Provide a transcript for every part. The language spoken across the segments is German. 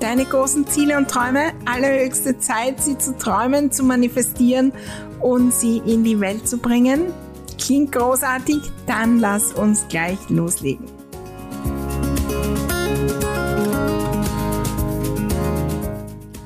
deine großen Ziele und Träume. Allerhöchste Zeit, sie zu träumen, zu manifestieren und sie in die Welt zu bringen. Klingt großartig? Dann lass uns gleich loslegen.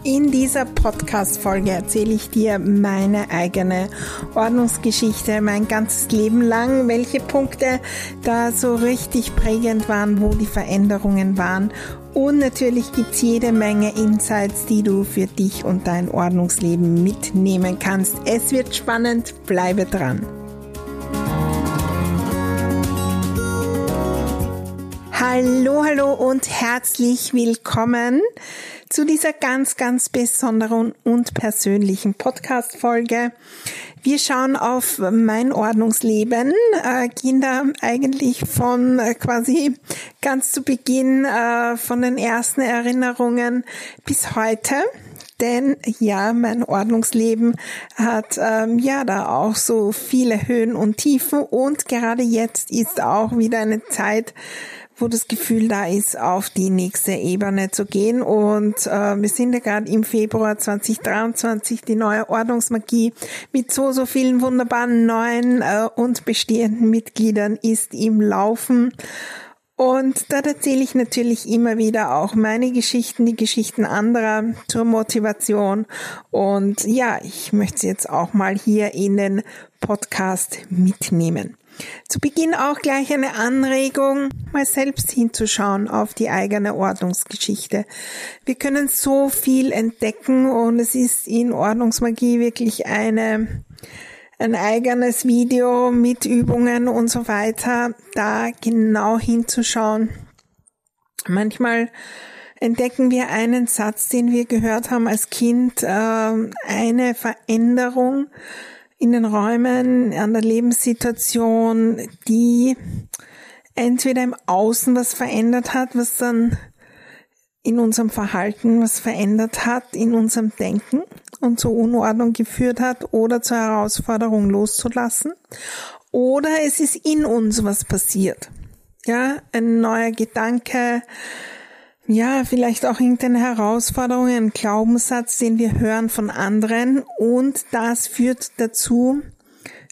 In dieser Podcast-Folge erzähle ich dir meine eigene Ordnungsgeschichte, mein ganzes Leben lang, welche Punkte da so richtig prägend waren, wo die Veränderungen waren und natürlich gibt's jede Menge Insights, die du für dich und dein Ordnungsleben mitnehmen kannst. Es wird spannend, bleibe dran. Hallo, hallo und herzlich willkommen zu dieser ganz, ganz besonderen und persönlichen Podcast-Folge. Wir schauen auf mein Ordnungsleben, äh, da eigentlich von äh, quasi ganz zu Beginn äh, von den ersten Erinnerungen bis heute. Denn ja, mein Ordnungsleben hat ähm, ja da auch so viele Höhen und Tiefen und gerade jetzt ist auch wieder eine Zeit, wo das Gefühl da ist, auf die nächste Ebene zu gehen. Und äh, wir sind ja gerade im Februar 2023, die neue Ordnungsmagie mit so, so vielen wunderbaren neuen äh, und bestehenden Mitgliedern ist im Laufen. Und da erzähle ich natürlich immer wieder auch meine Geschichten, die Geschichten anderer zur Motivation. Und ja, ich möchte sie jetzt auch mal hier in den Podcast mitnehmen. Zu Beginn auch gleich eine Anregung, mal selbst hinzuschauen auf die eigene Ordnungsgeschichte. Wir können so viel entdecken und es ist in Ordnungsmagie wirklich eine, ein eigenes Video mit Übungen und so weiter, da genau hinzuschauen. Manchmal entdecken wir einen Satz, den wir gehört haben als Kind, äh, eine Veränderung, in den Räumen, an der Lebenssituation, die entweder im Außen was verändert hat, was dann in unserem Verhalten was verändert hat, in unserem Denken und zur Unordnung geführt hat oder zur Herausforderung loszulassen. Oder es ist in uns was passiert. Ja, ein neuer Gedanke, ja, vielleicht auch irgendeine Herausforderung, ein Glaubenssatz, den wir hören von anderen. Und das führt dazu,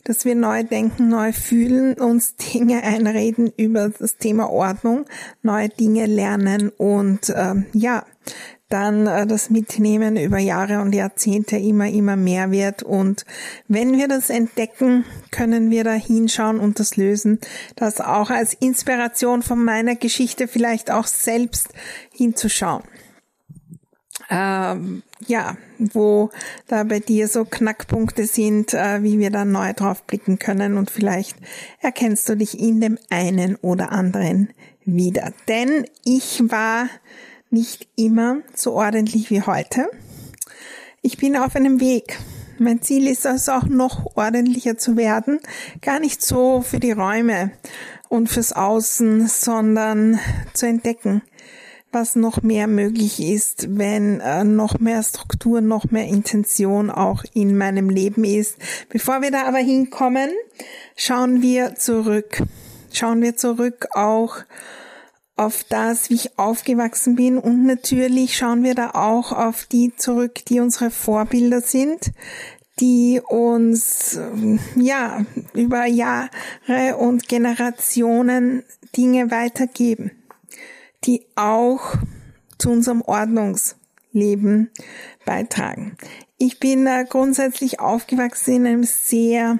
dass wir neu denken, neu fühlen, uns Dinge einreden über das Thema Ordnung, neue Dinge lernen. Und äh, ja, dann äh, das Mitnehmen über Jahre und Jahrzehnte immer, immer mehr wird. Und wenn wir das entdecken, können wir da hinschauen und das lösen. Das auch als Inspiration von meiner Geschichte vielleicht auch selbst hinzuschauen. Ähm, ja, wo da bei dir so Knackpunkte sind, äh, wie wir da neu drauf blicken können und vielleicht erkennst du dich in dem einen oder anderen wieder. Denn ich war nicht immer so ordentlich wie heute. Ich bin auf einem Weg. Mein Ziel ist es auch noch ordentlicher zu werden. Gar nicht so für die Räume und fürs Außen, sondern zu entdecken, was noch mehr möglich ist, wenn äh, noch mehr Struktur, noch mehr Intention auch in meinem Leben ist. Bevor wir da aber hinkommen, schauen wir zurück. Schauen wir zurück auch auf das, wie ich aufgewachsen bin und natürlich schauen wir da auch auf die zurück, die unsere Vorbilder sind, die uns ja über Jahre und Generationen Dinge weitergeben, die auch zu unserem Ordnungsleben beitragen. Ich bin grundsätzlich aufgewachsen in einem sehr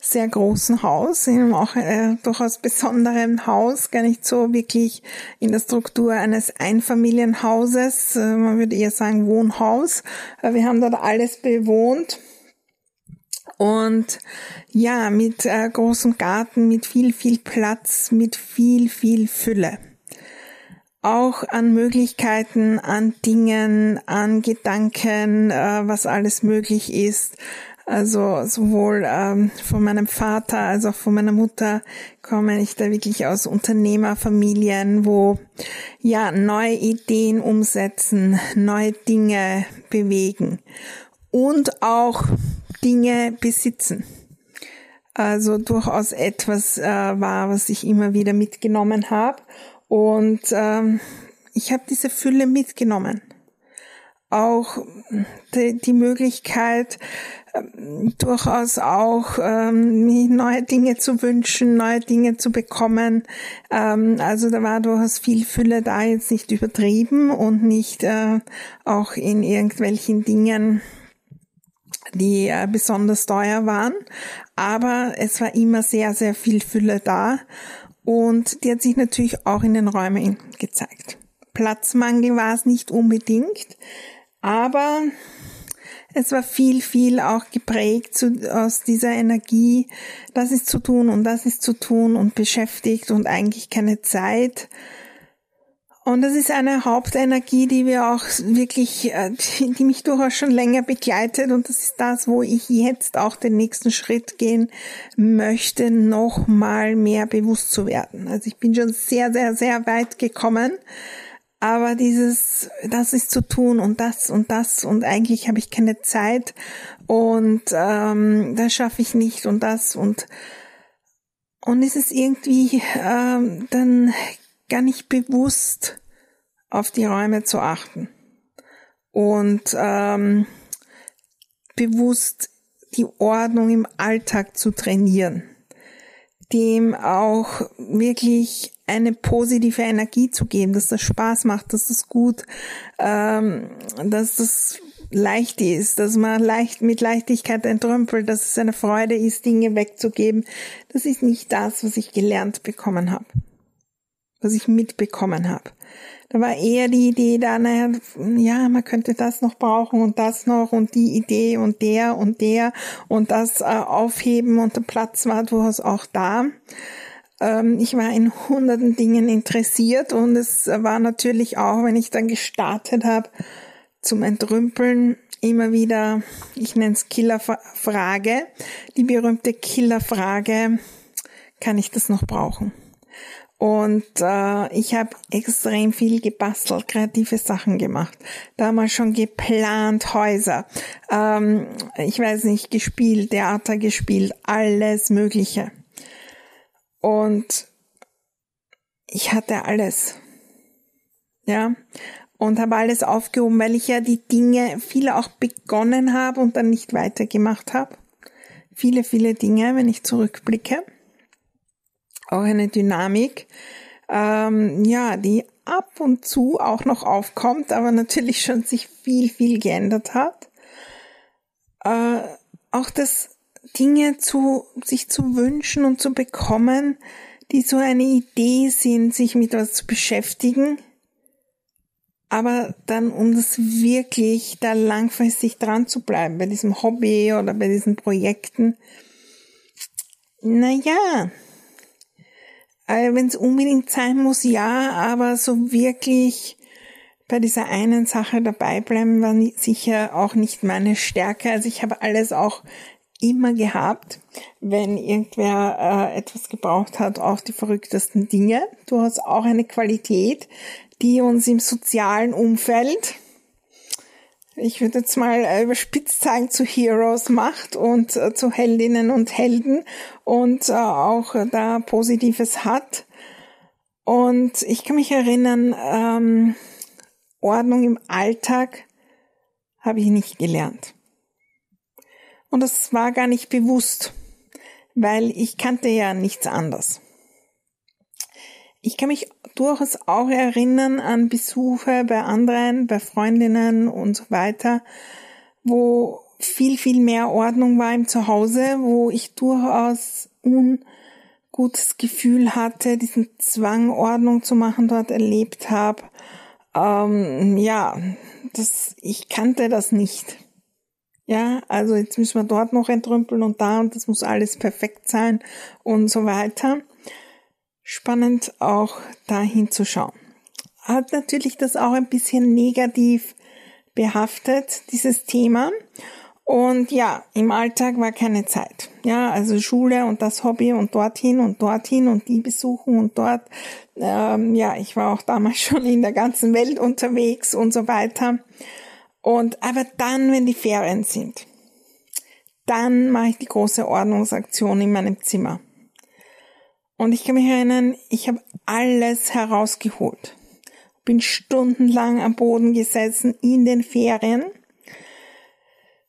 sehr großen Haus, in einem auch äh, durchaus besonderen Haus, gar nicht so wirklich in der Struktur eines Einfamilienhauses, äh, man würde eher sagen Wohnhaus. Äh, wir haben dort alles bewohnt. Und ja, mit äh, großem Garten, mit viel, viel Platz, mit viel, viel Fülle. Auch an Möglichkeiten, an Dingen, an Gedanken, äh, was alles möglich ist. Also sowohl ähm, von meinem Vater als auch von meiner Mutter komme ich da wirklich aus Unternehmerfamilien, wo ja neue Ideen umsetzen, neue Dinge bewegen und auch Dinge besitzen. Also durchaus etwas äh, war, was ich immer wieder mitgenommen habe. Und ähm, ich habe diese Fülle mitgenommen. Auch die, die Möglichkeit, durchaus auch ähm, neue Dinge zu wünschen, neue Dinge zu bekommen. Ähm, also da war durchaus viel Fülle da, jetzt nicht übertrieben und nicht äh, auch in irgendwelchen Dingen, die äh, besonders teuer waren. Aber es war immer sehr, sehr viel Fülle da und die hat sich natürlich auch in den Räumen gezeigt. Platzmangel war es nicht unbedingt, aber es war viel, viel auch geprägt zu, aus dieser Energie, das ist zu tun und das ist zu tun und beschäftigt und eigentlich keine Zeit. Und das ist eine Hauptenergie, die wir auch wirklich, äh, die mich durchaus schon länger begleitet. Und das ist das, wo ich jetzt auch den nächsten Schritt gehen möchte, noch mal mehr bewusst zu werden. Also ich bin schon sehr, sehr, sehr weit gekommen. Aber dieses, das ist zu tun und das und das und eigentlich habe ich keine Zeit und ähm, das schaffe ich nicht und das und und es ist irgendwie ähm, dann gar nicht bewusst auf die Räume zu achten und ähm, bewusst die Ordnung im Alltag zu trainieren, dem auch wirklich eine positive Energie zu geben, dass das Spaß macht, dass das gut, ähm, dass das leicht ist, dass man leicht mit Leichtigkeit entrümpelt, dass es eine Freude ist, Dinge wegzugeben. Das ist nicht das, was ich gelernt bekommen habe, was ich mitbekommen habe. Da war eher die Idee da, naja, ja, man könnte das noch brauchen und das noch und die Idee und der und der und das äh, aufheben und der Platz war durchaus auch da. Ähm, ich war in hunderten Dingen interessiert und es war natürlich auch, wenn ich dann gestartet habe, zum Entrümpeln immer wieder, ich nenne es Killerfrage, die berühmte Killerfrage, kann ich das noch brauchen? Und äh, ich habe extrem viel gebastelt, kreative Sachen gemacht. Damals schon geplant, Häuser, ähm, ich weiß nicht, gespielt, Theater gespielt, alles Mögliche. Und ich hatte alles. Ja. Und habe alles aufgehoben, weil ich ja die Dinge, viele auch begonnen habe und dann nicht weitergemacht habe. Viele, viele Dinge, wenn ich zurückblicke. Auch eine Dynamik, ähm, ja, die ab und zu auch noch aufkommt, aber natürlich schon sich viel, viel geändert hat. Äh, auch das Dinge zu, sich zu wünschen und zu bekommen, die so eine Idee sind, sich mit was zu beschäftigen, aber dann, um das wirklich da langfristig dran zu bleiben, bei diesem Hobby oder bei diesen Projekten, naja, äh, wenn es unbedingt sein muss, ja, aber so wirklich bei dieser einen Sache dabei bleiben war sicher auch nicht meine Stärke. Also ich habe alles auch immer gehabt, wenn irgendwer äh, etwas gebraucht hat, auch die verrücktesten Dinge. Du hast auch eine Qualität, die uns im sozialen Umfeld, ich würde jetzt mal äh, überspitzt sagen, zu Heroes macht und äh, zu Heldinnen und Helden und äh, auch da Positives hat. Und ich kann mich erinnern, ähm, Ordnung im Alltag habe ich nicht gelernt. Und das war gar nicht bewusst, weil ich kannte ja nichts anderes. ich kann mich durchaus auch erinnern an Besuche bei anderen, bei Freundinnen und so weiter, wo viel, viel mehr Ordnung war im Zuhause, wo ich durchaus ungutes Gefühl hatte, diesen Zwang, Ordnung zu machen, dort erlebt habe. Ähm, ja, das, ich kannte das nicht. Ja, also jetzt müssen wir dort noch entrümpeln und da und das muss alles perfekt sein und so weiter. Spannend auch dahin zu schauen. Hat natürlich das auch ein bisschen negativ behaftet, dieses Thema. Und ja, im Alltag war keine Zeit. Ja, also Schule und das Hobby und dorthin und dorthin und die besuchen und dort. Ähm, ja, ich war auch damals schon in der ganzen Welt unterwegs und so weiter. Und aber dann, wenn die Ferien sind, dann mache ich die große Ordnungsaktion in meinem Zimmer. Und ich kann mich erinnern, ich habe alles herausgeholt. Bin stundenlang am Boden gesessen in den Ferien,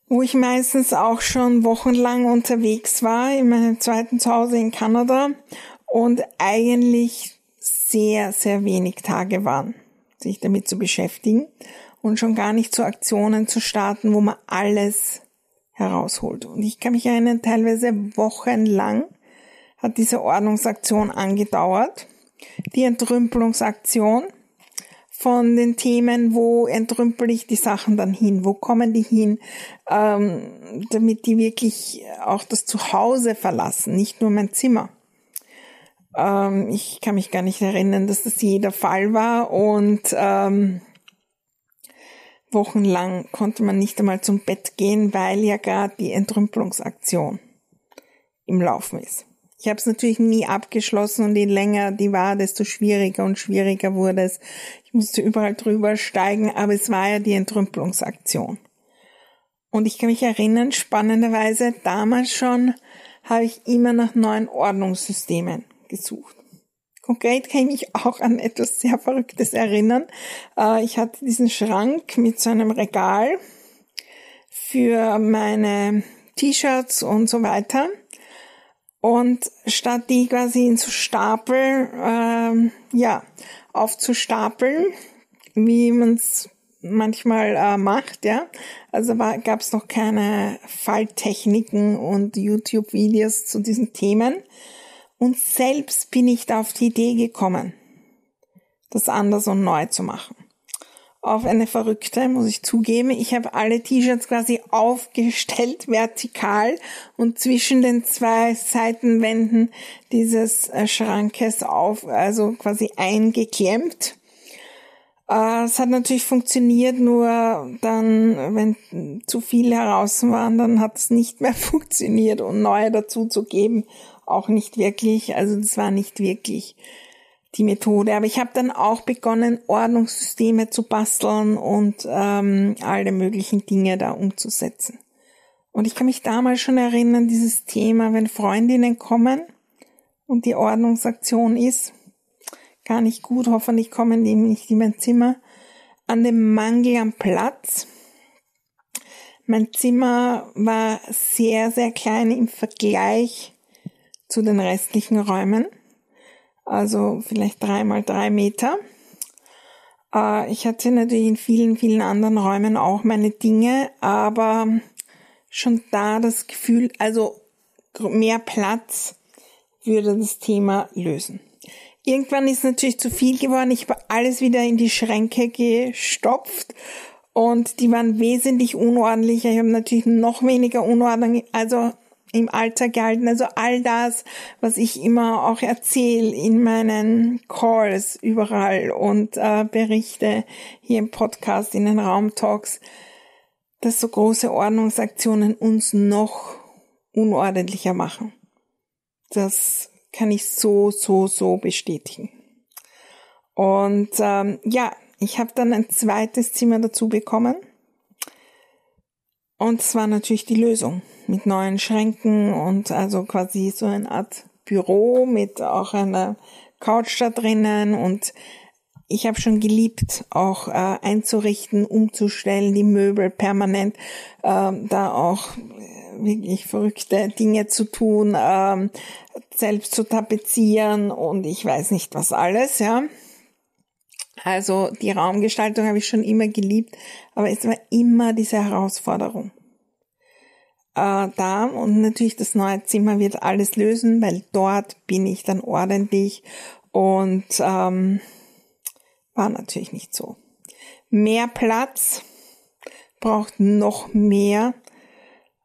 wo ich meistens auch schon wochenlang unterwegs war, in meinem zweiten Zuhause in Kanada und eigentlich sehr, sehr wenig Tage waren, sich damit zu beschäftigen und schon gar nicht zu Aktionen zu starten, wo man alles herausholt. Und ich kann mich erinnern, teilweise wochenlang hat diese Ordnungsaktion angedauert. Die Entrümpelungsaktion von den Themen, wo entrümpel ich die Sachen dann hin, wo kommen die hin, ähm, damit die wirklich auch das Zuhause verlassen, nicht nur mein Zimmer. Ähm, ich kann mich gar nicht erinnern, dass das jeder Fall war und ähm, Wochenlang konnte man nicht einmal zum Bett gehen, weil ja gerade die Entrümpelungsaktion im Laufen ist. Ich habe es natürlich nie abgeschlossen und je länger die war, desto schwieriger und schwieriger wurde es. Ich musste überall drüber steigen, aber es war ja die Entrümpelungsaktion. Und ich kann mich erinnern, spannenderweise, damals schon habe ich immer nach neuen Ordnungssystemen gesucht. Konkret kann ich mich auch an etwas sehr Verrücktes erinnern. Äh, ich hatte diesen Schrank mit so einem Regal für meine T-Shirts und so weiter. Und statt die quasi in so Stapel, äh, ja, aufzustapeln, wie man es manchmal äh, macht, ja. Also gab es noch keine Falltechniken und YouTube-Videos zu diesen Themen. Und selbst bin ich da auf die Idee gekommen, das anders und neu zu machen. Auf eine verrückte, muss ich zugeben. Ich habe alle T-Shirts quasi aufgestellt, vertikal und zwischen den zwei Seitenwänden dieses äh, Schrankes auf, also quasi eingeklemmt. Äh, es hat natürlich funktioniert, nur dann, wenn zu viele heraus waren, dann hat es nicht mehr funktioniert und neue dazu zu geben auch nicht wirklich, also das war nicht wirklich die Methode. Aber ich habe dann auch begonnen, Ordnungssysteme zu basteln und ähm, alle möglichen Dinge da umzusetzen. Und ich kann mich damals schon erinnern, dieses Thema, wenn Freundinnen kommen und die Ordnungsaktion ist, gar nicht gut, hoffentlich kommen die nicht in mein Zimmer, an dem Mangel am Platz. Mein Zimmer war sehr, sehr klein im Vergleich zu den restlichen Räumen. Also vielleicht drei mal drei Meter. Äh, ich hatte natürlich in vielen, vielen anderen Räumen auch meine Dinge, aber schon da das Gefühl, also mehr Platz würde das Thema lösen. Irgendwann ist natürlich zu viel geworden. Ich habe alles wieder in die Schränke gestopft und die waren wesentlich unordentlicher. Ich habe natürlich noch weniger Unordnung, also im Alltag gehalten. Also all das, was ich immer auch erzähle in meinen Calls überall und äh, berichte hier im Podcast, in den Raumtalks, dass so große Ordnungsaktionen uns noch unordentlicher machen. Das kann ich so, so, so bestätigen. Und ähm, ja, ich habe dann ein zweites Zimmer dazu bekommen. Und es war natürlich die Lösung mit neuen Schränken und also quasi so eine Art Büro mit auch einer Couch da drinnen und ich habe schon geliebt, auch äh, einzurichten, umzustellen, die Möbel permanent, äh, da auch wirklich verrückte Dinge zu tun, äh, selbst zu tapezieren und ich weiß nicht was alles, ja. Also die Raumgestaltung habe ich schon immer geliebt, aber es war immer diese Herausforderung. Äh, da und natürlich das neue Zimmer wird alles lösen, weil dort bin ich dann ordentlich und ähm, war natürlich nicht so. Mehr Platz braucht noch mehr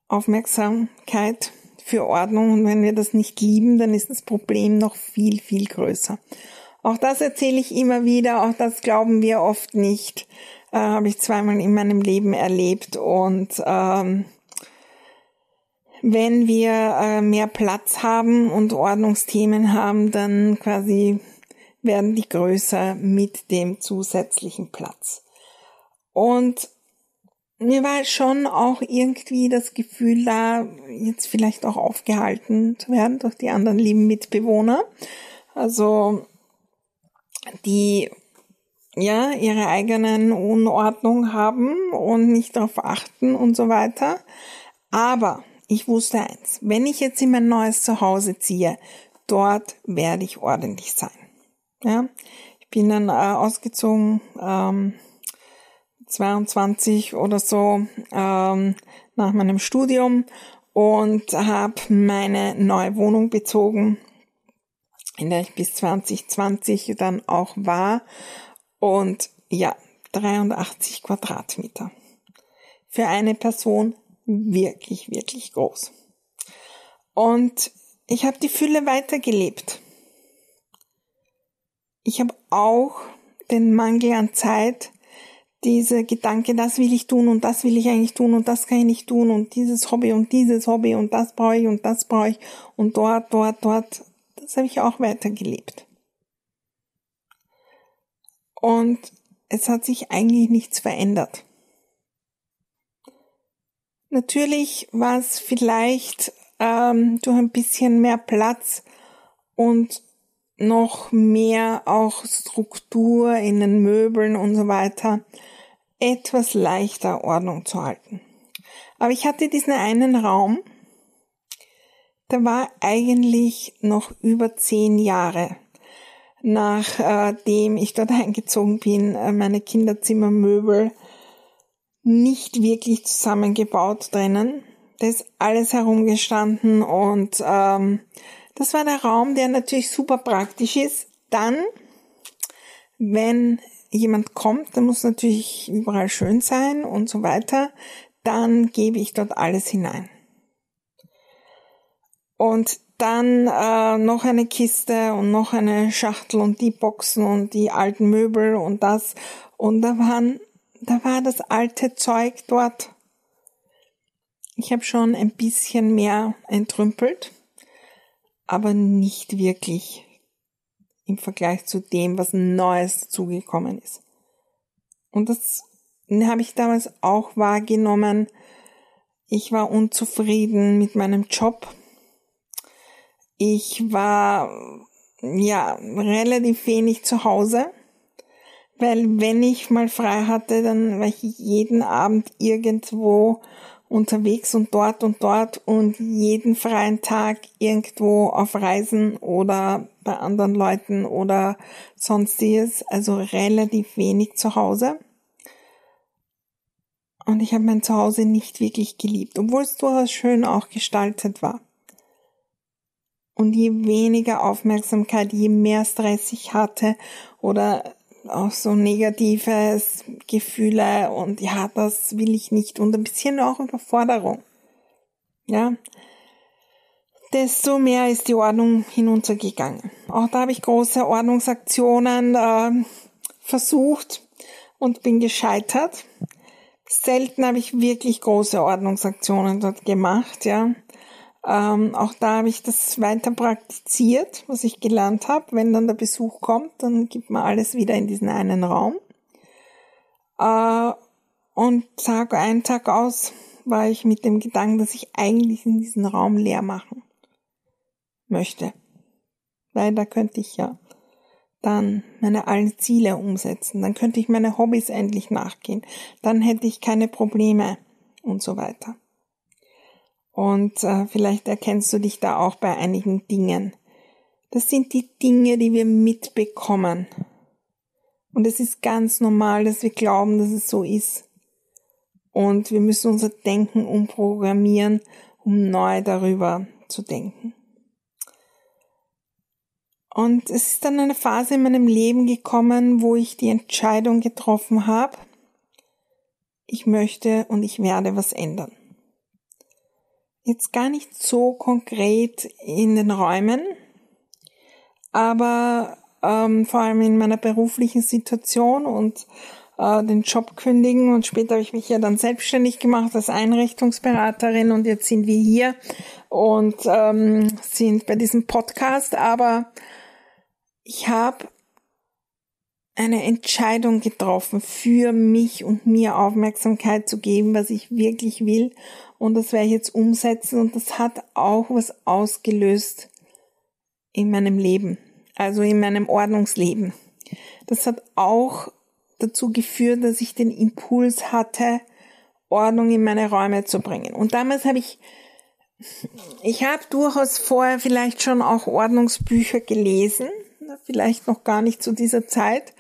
Aufmerksamkeit für Ordnung und wenn wir das nicht lieben, dann ist das Problem noch viel, viel größer. Auch das erzähle ich immer wieder, auch das glauben wir oft nicht. Äh, Habe ich zweimal in meinem Leben erlebt und ähm, wenn wir äh, mehr Platz haben und Ordnungsthemen haben, dann quasi werden die größer mit dem zusätzlichen Platz. Und mir war schon auch irgendwie das Gefühl da, jetzt vielleicht auch aufgehalten zu werden durch die anderen lieben Mitbewohner. Also, die ja ihre eigenen Unordnung haben und nicht darauf achten und so weiter. Aber ich wusste eins, wenn ich jetzt in mein neues Zuhause ziehe, dort werde ich ordentlich sein. Ja, ich bin dann äh, ausgezogen, ähm, 22 oder so ähm, nach meinem Studium und habe meine neue Wohnung bezogen, in der ich bis 2020 dann auch war. Und ja, 83 Quadratmeter. Für eine Person wirklich, wirklich groß. Und ich habe die Fülle weitergelebt. Ich habe auch den Mangel an Zeit, diese Gedanke, das will ich tun und das will ich eigentlich tun und das kann ich nicht tun und dieses Hobby und dieses Hobby und das brauche ich und das brauche ich und dort, dort, dort, das habe ich auch weitergelebt. Und es hat sich eigentlich nichts verändert. Natürlich war es vielleicht ähm, durch ein bisschen mehr Platz und noch mehr auch Struktur in den Möbeln und so weiter etwas leichter Ordnung zu halten. Aber ich hatte diesen einen Raum, der war eigentlich noch über zehn Jahre nachdem äh, ich dort eingezogen bin, äh, meine Kinderzimmermöbel nicht wirklich zusammengebaut drinnen. Da ist alles herumgestanden und ähm, das war der Raum, der natürlich super praktisch ist. Dann, wenn jemand kommt, dann muss natürlich überall schön sein und so weiter, dann gebe ich dort alles hinein. Und dann äh, noch eine Kiste und noch eine Schachtel und die Boxen und die alten Möbel und das. Und da waren, da war das alte Zeug dort. Ich habe schon ein bisschen mehr entrümpelt aber nicht wirklich im Vergleich zu dem, was Neues zugekommen ist. Und das habe ich damals auch wahrgenommen. Ich war unzufrieden mit meinem Job. Ich war ja relativ wenig zu Hause, weil wenn ich mal frei hatte, dann war ich jeden Abend irgendwo unterwegs und dort und dort und jeden freien Tag irgendwo auf Reisen oder bei anderen Leuten oder sonstiges, also relativ wenig zu Hause. Und ich habe mein Zuhause nicht wirklich geliebt, obwohl es durchaus schön auch gestaltet war. Und je weniger Aufmerksamkeit, je mehr Stress ich hatte oder auch so negatives Gefühle und ja, das will ich nicht und ein bisschen auch Überforderung. Ja, desto mehr ist die Ordnung hinuntergegangen. Auch da habe ich große Ordnungsaktionen äh, versucht und bin gescheitert. Selten habe ich wirklich große Ordnungsaktionen dort gemacht, ja. Ähm, auch da habe ich das weiter praktiziert, was ich gelernt habe. Wenn dann der Besuch kommt, dann gibt man alles wieder in diesen einen Raum. Äh, und Tag ein, Tag aus war ich mit dem Gedanken, dass ich eigentlich in diesen Raum leer machen möchte. Weil da könnte ich ja dann meine allen Ziele umsetzen, dann könnte ich meine Hobbys endlich nachgehen, dann hätte ich keine Probleme und so weiter. Und äh, vielleicht erkennst du dich da auch bei einigen Dingen. Das sind die Dinge, die wir mitbekommen. Und es ist ganz normal, dass wir glauben, dass es so ist. Und wir müssen unser Denken umprogrammieren, um neu darüber zu denken. Und es ist dann eine Phase in meinem Leben gekommen, wo ich die Entscheidung getroffen habe, ich möchte und ich werde was ändern. Jetzt gar nicht so konkret in den Räumen, aber ähm, vor allem in meiner beruflichen Situation und äh, den Job kündigen und später habe ich mich ja dann selbstständig gemacht als Einrichtungsberaterin und jetzt sind wir hier und ähm, sind bei diesem Podcast, aber ich habe eine Entscheidung getroffen, für mich und mir Aufmerksamkeit zu geben, was ich wirklich will. Und das werde ich jetzt umsetzen. Und das hat auch was ausgelöst in meinem Leben, also in meinem Ordnungsleben. Das hat auch dazu geführt, dass ich den Impuls hatte, Ordnung in meine Räume zu bringen. Und damals habe ich, ich habe durchaus vorher vielleicht schon auch Ordnungsbücher gelesen, vielleicht noch gar nicht zu dieser Zeit,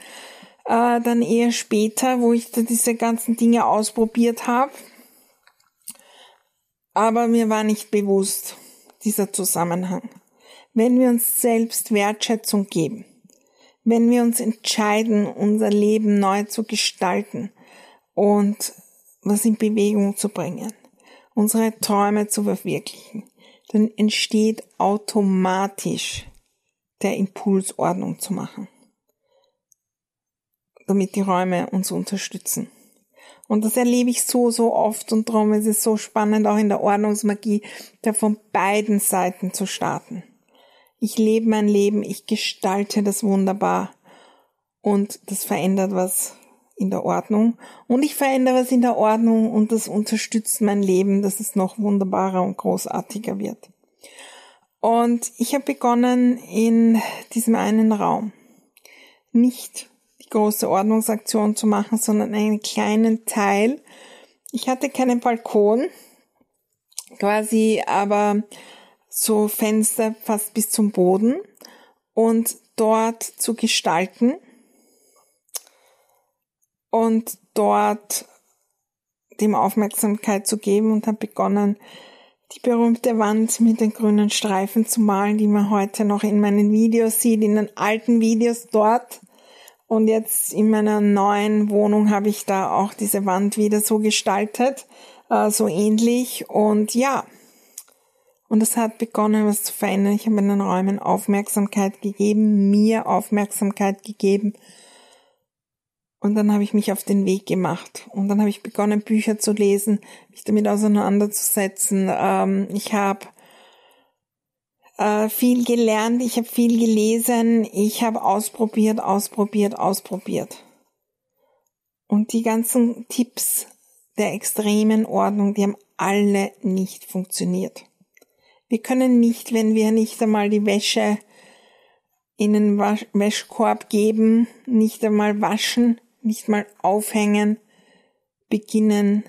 äh, dann eher später, wo ich da diese ganzen Dinge ausprobiert habe. Aber mir war nicht bewusst dieser Zusammenhang. Wenn wir uns selbst Wertschätzung geben, wenn wir uns entscheiden, unser Leben neu zu gestalten und was in Bewegung zu bringen, unsere Träume zu verwirklichen, dann entsteht automatisch der Impuls, Ordnung zu machen, damit die Räume uns unterstützen. Und das erlebe ich so, so oft und darum ist es so spannend, auch in der Ordnungsmagie, da von beiden Seiten zu starten. Ich lebe mein Leben, ich gestalte das wunderbar und das verändert was in der Ordnung und ich verändere was in der Ordnung und das unterstützt mein Leben, dass es noch wunderbarer und großartiger wird. Und ich habe begonnen in diesem einen Raum nicht große Ordnungsaktion zu machen, sondern einen kleinen Teil. Ich hatte keinen Balkon, quasi aber so Fenster fast bis zum Boden und dort zu gestalten und dort dem Aufmerksamkeit zu geben und habe begonnen, die berühmte Wand mit den grünen Streifen zu malen, die man heute noch in meinen Videos sieht, in den alten Videos dort. Und jetzt in meiner neuen Wohnung habe ich da auch diese Wand wieder so gestaltet, äh, so ähnlich. Und ja, und es hat begonnen, was zu verändern. Ich habe in den Räumen Aufmerksamkeit gegeben, mir Aufmerksamkeit gegeben und dann habe ich mich auf den Weg gemacht. Und dann habe ich begonnen, Bücher zu lesen, mich damit auseinanderzusetzen. Ähm, ich habe äh, viel gelernt, ich habe viel gelesen, ich habe ausprobiert, ausprobiert, ausprobiert. Und die ganzen Tipps der extremen Ordnung, die haben alle nicht funktioniert. Wir können nicht, wenn wir nicht einmal die Wäsche in den Wäschkorb geben, nicht einmal waschen, nicht mal aufhängen, beginnen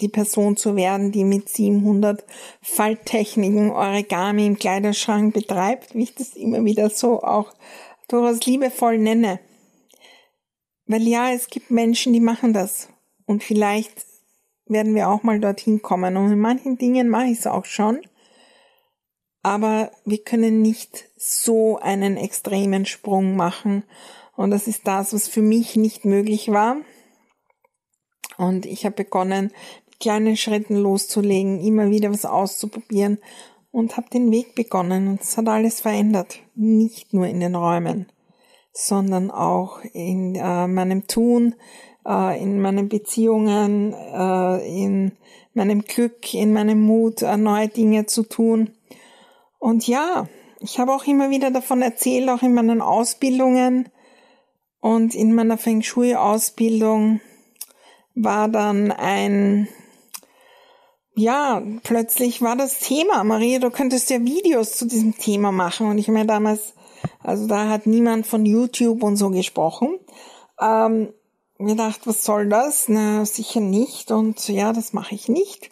die Person zu werden, die mit 700 Falttechniken Origami im Kleiderschrank betreibt, wie ich das immer wieder so auch durchaus liebevoll nenne. Weil ja, es gibt Menschen, die machen das. Und vielleicht werden wir auch mal dorthin kommen. Und in manchen Dingen mache ich es auch schon. Aber wir können nicht so einen extremen Sprung machen und das ist das, was für mich nicht möglich war. Und ich habe begonnen, kleinen Schritten loszulegen, immer wieder was auszuprobieren und habe den Weg begonnen. Und es hat alles verändert. Nicht nur in den Räumen, sondern auch in äh, meinem Tun, äh, in meinen Beziehungen, äh, in meinem Glück, in meinem Mut, äh, neue Dinge zu tun. Und ja, ich habe auch immer wieder davon erzählt, auch in meinen Ausbildungen, und in meiner Feng Shui-Ausbildung war dann ein, ja, plötzlich war das Thema, Maria, du könntest ja Videos zu diesem Thema machen. Und ich mir damals Also da hat niemand von YouTube und so gesprochen. Ähm, mir dachte, was soll das? Na, sicher nicht. Und ja, das mache ich nicht.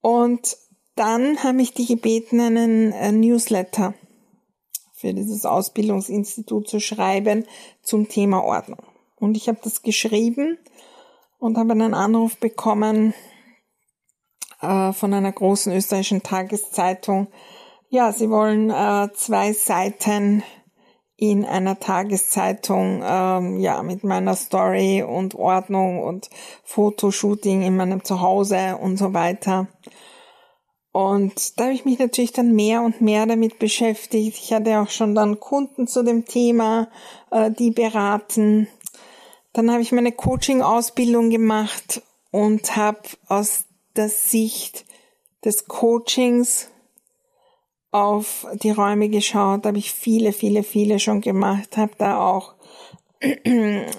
Und dann habe ich die gebeten, einen äh, Newsletter für dieses Ausbildungsinstitut zu schreiben zum Thema Ordnung. Und ich habe das geschrieben und habe einen Anruf bekommen äh, von einer großen österreichischen Tageszeitung. Ja, sie wollen äh, zwei Seiten in einer Tageszeitung, ähm, ja, mit meiner Story und Ordnung und Fotoshooting in meinem Zuhause und so weiter. Und da habe ich mich natürlich dann mehr und mehr damit beschäftigt. Ich hatte auch schon dann Kunden zu dem Thema, äh, die beraten. Dann habe ich meine Coaching-Ausbildung gemacht und habe aus der Sicht des Coachings auf die Räume geschaut, habe ich viele, viele, viele schon gemacht, habe da auch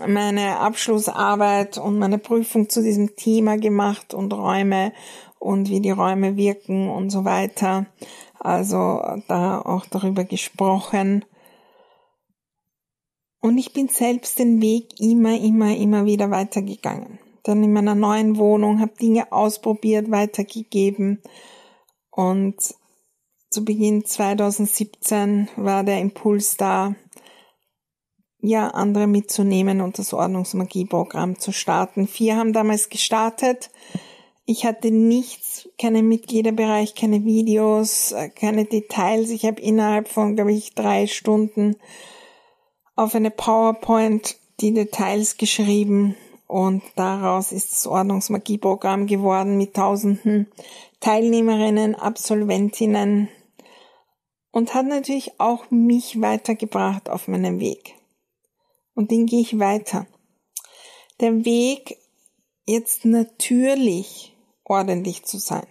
meine Abschlussarbeit und meine Prüfung zu diesem Thema gemacht und Räume und wie die Räume wirken und so weiter. Also da auch darüber gesprochen. Und ich bin selbst den Weg immer, immer, immer wieder weitergegangen. Dann in meiner neuen Wohnung, habe Dinge ausprobiert, weitergegeben und zu Beginn 2017 war der Impuls da, ja, andere mitzunehmen und das Ordnungsmagie-Programm zu starten. Vier haben damals gestartet. Ich hatte nichts, keinen Mitgliederbereich, keine Videos, äh, keine Details. Ich habe innerhalb von, glaube ich, drei Stunden auf eine PowerPoint die Details geschrieben und daraus ist das Ordnungsmagie-Programm geworden mit tausenden Teilnehmerinnen, Absolventinnen, und hat natürlich auch mich weitergebracht auf meinem Weg. Und den gehe ich weiter. Der Weg, jetzt natürlich ordentlich zu sein.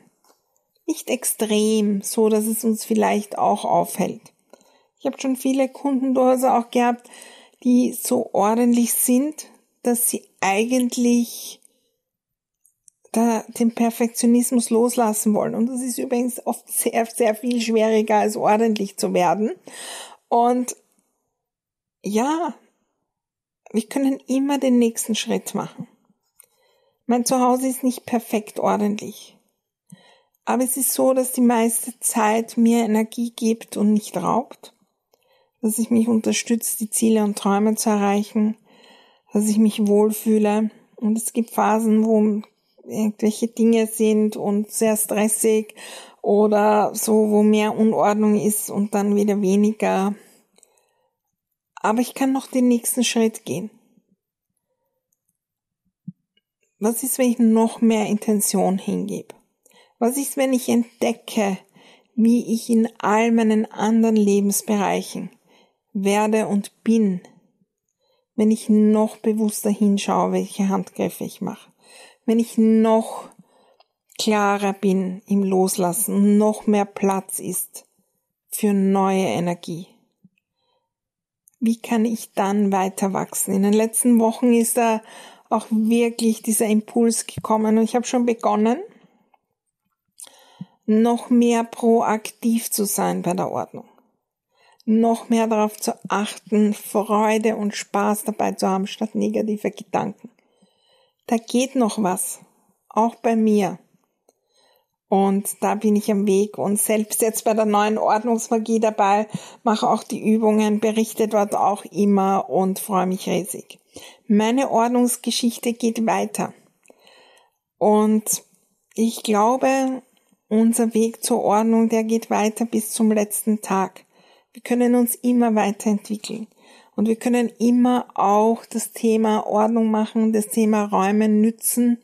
Nicht extrem, so dass es uns vielleicht auch auffällt. Ich habe schon viele Kunden durchaus auch gehabt, die so ordentlich sind, dass sie eigentlich da den Perfektionismus loslassen wollen. Und das ist übrigens oft sehr, sehr viel schwieriger als ordentlich zu werden. Und ja, wir können immer den nächsten Schritt machen. Mein Zuhause ist nicht perfekt ordentlich. Aber es ist so, dass die meiste Zeit mir Energie gibt und nicht raubt. Dass ich mich unterstützt, die Ziele und Träume zu erreichen. Dass ich mich wohlfühle. Und es gibt Phasen, wo irgendwelche Dinge sind und sehr stressig oder so, wo mehr Unordnung ist und dann wieder weniger. Aber ich kann noch den nächsten Schritt gehen. Was ist, wenn ich noch mehr Intention hingebe? Was ist, wenn ich entdecke, wie ich in all meinen anderen Lebensbereichen werde und bin, wenn ich noch bewusster hinschaue, welche Handgriffe ich mache? wenn ich noch klarer bin im Loslassen, noch mehr Platz ist für neue Energie. Wie kann ich dann weiter wachsen? In den letzten Wochen ist da auch wirklich dieser Impuls gekommen und ich habe schon begonnen, noch mehr proaktiv zu sein bei der Ordnung. Noch mehr darauf zu achten, Freude und Spaß dabei zu haben, statt negative Gedanken da geht noch was, auch bei mir. Und da bin ich am Weg und selbst jetzt bei der neuen Ordnungsmagie dabei, mache auch die Übungen, berichte dort auch immer und freue mich riesig. Meine Ordnungsgeschichte geht weiter. Und ich glaube, unser Weg zur Ordnung, der geht weiter bis zum letzten Tag. Wir können uns immer weiterentwickeln. Und wir können immer auch das Thema Ordnung machen, das Thema Räume nützen,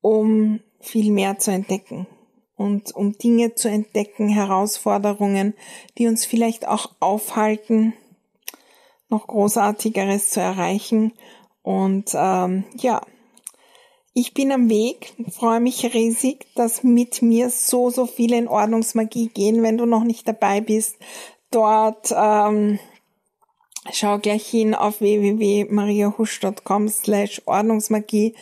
um viel mehr zu entdecken und um Dinge zu entdecken, Herausforderungen, die uns vielleicht auch aufhalten, noch Großartigeres zu erreichen. Und ähm, ja, ich bin am Weg, freue mich riesig, dass mit mir so, so viele in Ordnungsmagie gehen. Wenn du noch nicht dabei bist, dort ähm, Schau gleich hin auf www.mariahusch.com slash Ordnungsmagie.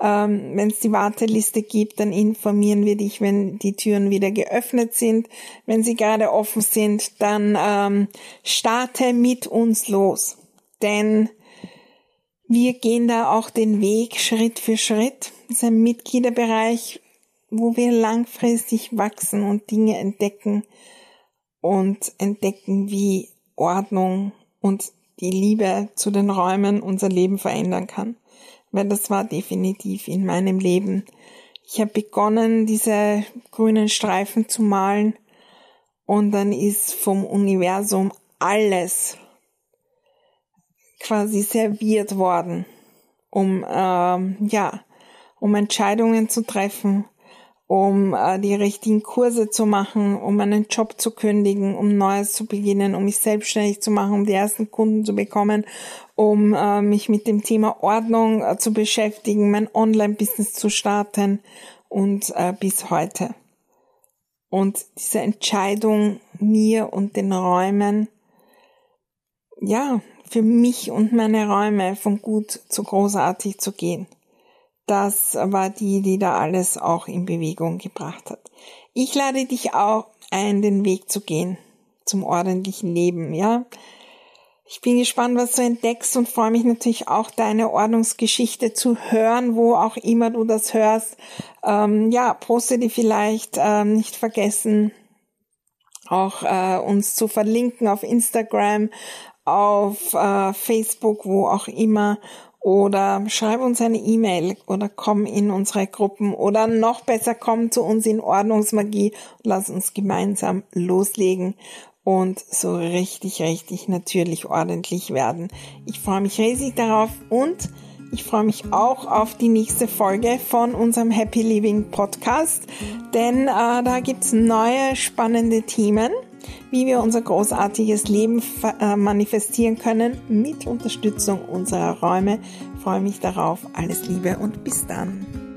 Ähm, wenn es die Warteliste gibt, dann informieren wir dich, wenn die Türen wieder geöffnet sind. Wenn sie gerade offen sind, dann ähm, starte mit uns los. Denn wir gehen da auch den Weg Schritt für Schritt. Das ist ein Mitgliederbereich, wo wir langfristig wachsen und Dinge entdecken und entdecken, wie Ordnung und die Liebe zu den Räumen unser Leben verändern kann. Weil das war definitiv in meinem Leben. Ich habe begonnen, diese grünen Streifen zu malen und dann ist vom Universum alles quasi serviert worden, um ähm, ja, um Entscheidungen zu treffen, um äh, die richtigen Kurse zu machen, um einen Job zu kündigen, um Neues zu beginnen, um mich selbstständig zu machen, um die ersten Kunden zu bekommen, um äh, mich mit dem Thema Ordnung äh, zu beschäftigen, mein Online-Business zu starten und äh, bis heute. Und diese Entscheidung mir und den Räumen, ja, für mich und meine Räume von gut zu großartig zu gehen das war die, die da alles auch in Bewegung gebracht hat. Ich lade dich auch ein, den Weg zu gehen zum ordentlichen Leben, ja. Ich bin gespannt, was du entdeckst und freue mich natürlich auch, deine Ordnungsgeschichte zu hören, wo auch immer du das hörst. Ähm, ja, poste die vielleicht, ähm, nicht vergessen, auch äh, uns zu verlinken auf Instagram, auf äh, Facebook, wo auch immer oder schreib uns eine E-Mail oder komm in unsere Gruppen. Oder noch besser komm zu uns in Ordnungsmagie. Und lass uns gemeinsam loslegen und so richtig, richtig natürlich ordentlich werden. Ich freue mich riesig darauf und ich freue mich auch auf die nächste Folge von unserem Happy Living Podcast, denn äh, da gibt's neue spannende Themen wie wir unser großartiges Leben äh, manifestieren können mit Unterstützung unserer Räume. Ich freue mich darauf. Alles Liebe und bis dann.